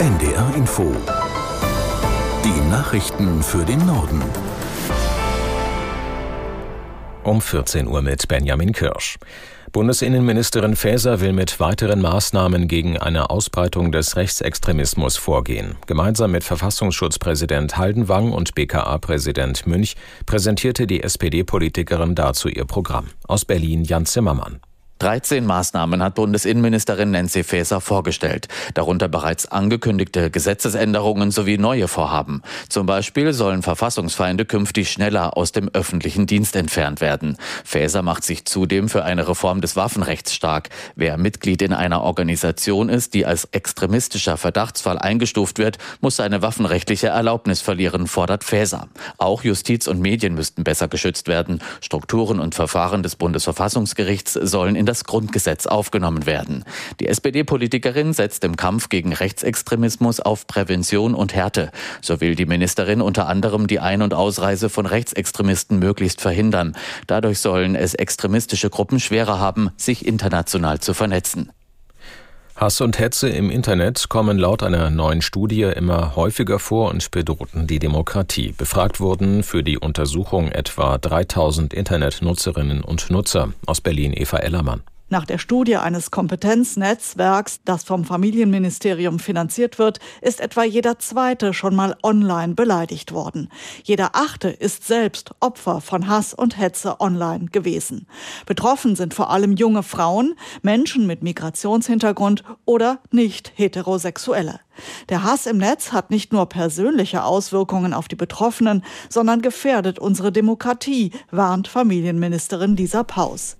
NDR Info. Die Nachrichten für den Norden. Um 14 Uhr mit Benjamin Kirsch. Bundesinnenministerin Faeser will mit weiteren Maßnahmen gegen eine Ausbreitung des Rechtsextremismus vorgehen. Gemeinsam mit Verfassungsschutzpräsident Haldenwang und BKA-Präsident Münch präsentierte die SPD-Politikerin dazu ihr Programm. Aus Berlin Jan Zimmermann. 13 Maßnahmen hat Bundesinnenministerin Nancy Faeser vorgestellt, darunter bereits angekündigte Gesetzesänderungen sowie neue Vorhaben. Zum Beispiel sollen Verfassungsfeinde künftig schneller aus dem öffentlichen Dienst entfernt werden. Faeser macht sich zudem für eine Reform des Waffenrechts stark. Wer Mitglied in einer Organisation ist, die als extremistischer Verdachtsfall eingestuft wird, muss seine waffenrechtliche Erlaubnis verlieren, fordert Faeser. Auch Justiz und Medien müssten besser geschützt werden. Strukturen und Verfahren des Bundesverfassungsgerichts sollen in das Grundgesetz aufgenommen werden. Die SPD-Politikerin setzt im Kampf gegen Rechtsextremismus auf Prävention und Härte. So will die Ministerin unter anderem die Ein- und Ausreise von Rechtsextremisten möglichst verhindern. Dadurch sollen es extremistische Gruppen schwerer haben, sich international zu vernetzen. Hass und Hetze im Internet kommen laut einer neuen Studie immer häufiger vor und bedrohten die Demokratie. Befragt wurden für die Untersuchung etwa 3000 Internetnutzerinnen und Nutzer aus Berlin Eva Ellermann. Nach der Studie eines Kompetenznetzwerks, das vom Familienministerium finanziert wird, ist etwa jeder Zweite schon mal online beleidigt worden. Jeder Achte ist selbst Opfer von Hass und Hetze online gewesen. Betroffen sind vor allem junge Frauen, Menschen mit Migrationshintergrund oder nicht heterosexuelle. Der Hass im Netz hat nicht nur persönliche Auswirkungen auf die Betroffenen, sondern gefährdet unsere Demokratie, warnt Familienministerin Lisa Paus.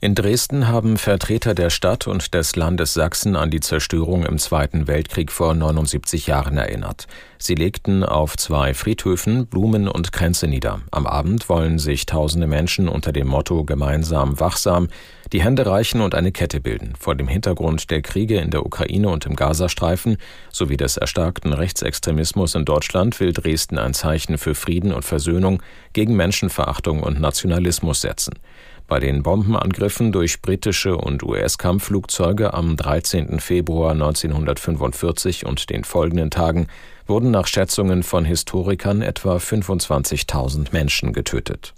In Dresden haben Vertreter der Stadt und des Landes Sachsen an die Zerstörung im Zweiten Weltkrieg vor 79 Jahren erinnert. Sie legten auf zwei Friedhöfen Blumen und Kränze nieder. Am Abend wollen sich tausende Menschen unter dem Motto Gemeinsam wachsam die Hände reichen und eine Kette bilden. Vor dem Hintergrund der Kriege in der Ukraine und im Gazastreifen sowie des erstarkten Rechtsextremismus in Deutschland will Dresden ein Zeichen für Frieden und Versöhnung gegen Menschenverachtung und Nationalismus setzen. Bei den Bombenangriffen durch britische und US-Kampfflugzeuge am 13. Februar 1945 und den folgenden Tagen wurden nach Schätzungen von Historikern etwa 25.000 Menschen getötet.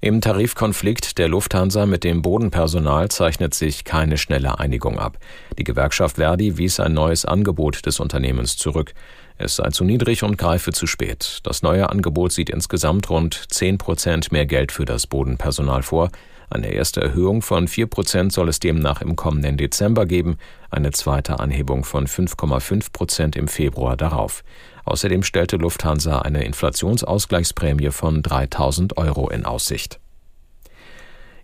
Im Tarifkonflikt der Lufthansa mit dem Bodenpersonal zeichnet sich keine schnelle Einigung ab. Die Gewerkschaft Verdi wies ein neues Angebot des Unternehmens zurück. Es sei zu niedrig und greife zu spät. Das neue Angebot sieht insgesamt rund 10 Prozent mehr Geld für das Bodenpersonal vor. Eine erste Erhöhung von 4 Prozent soll es demnach im kommenden Dezember geben, eine zweite Anhebung von 5,5 Prozent im Februar darauf. Außerdem stellte Lufthansa eine Inflationsausgleichsprämie von 3000 Euro in Aussicht.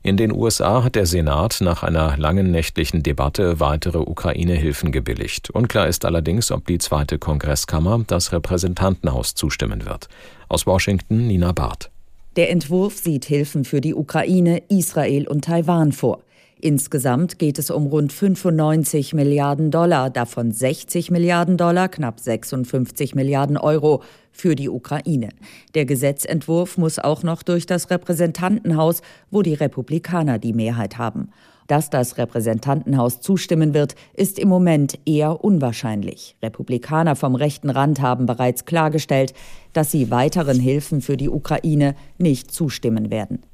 In den USA hat der Senat nach einer langen nächtlichen Debatte weitere Ukraine-Hilfen gebilligt. Unklar ist allerdings, ob die zweite Kongresskammer das Repräsentantenhaus zustimmen wird. Aus Washington Nina Barth. Der Entwurf sieht Hilfen für die Ukraine, Israel und Taiwan vor. Insgesamt geht es um rund 95 Milliarden Dollar, davon 60 Milliarden Dollar, knapp 56 Milliarden Euro für die Ukraine. Der Gesetzentwurf muss auch noch durch das Repräsentantenhaus, wo die Republikaner die Mehrheit haben. Dass das Repräsentantenhaus zustimmen wird, ist im Moment eher unwahrscheinlich. Republikaner vom rechten Rand haben bereits klargestellt, dass sie weiteren Hilfen für die Ukraine nicht zustimmen werden.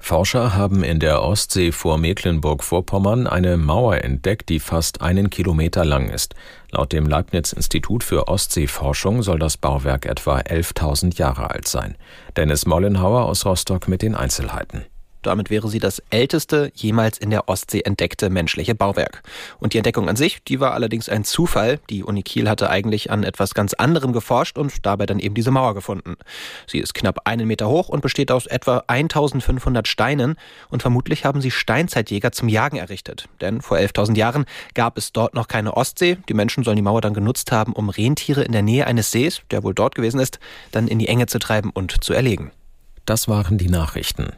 Forscher haben in der Ostsee vor Mecklenburg-Vorpommern eine Mauer entdeckt, die fast einen Kilometer lang ist. Laut dem Leibniz-Institut für Ostseeforschung soll das Bauwerk etwa 11.000 Jahre alt sein. Dennis Mollenhauer aus Rostock mit den Einzelheiten. Damit wäre sie das älteste jemals in der Ostsee entdeckte menschliche Bauwerk. Und die Entdeckung an sich, die war allerdings ein Zufall. Die Uni Kiel hatte eigentlich an etwas ganz anderem geforscht und dabei dann eben diese Mauer gefunden. Sie ist knapp einen Meter hoch und besteht aus etwa 1500 Steinen und vermutlich haben sie Steinzeitjäger zum Jagen errichtet. Denn vor 11.000 Jahren gab es dort noch keine Ostsee. Die Menschen sollen die Mauer dann genutzt haben, um Rentiere in der Nähe eines Sees, der wohl dort gewesen ist, dann in die Enge zu treiben und zu erlegen. Das waren die Nachrichten.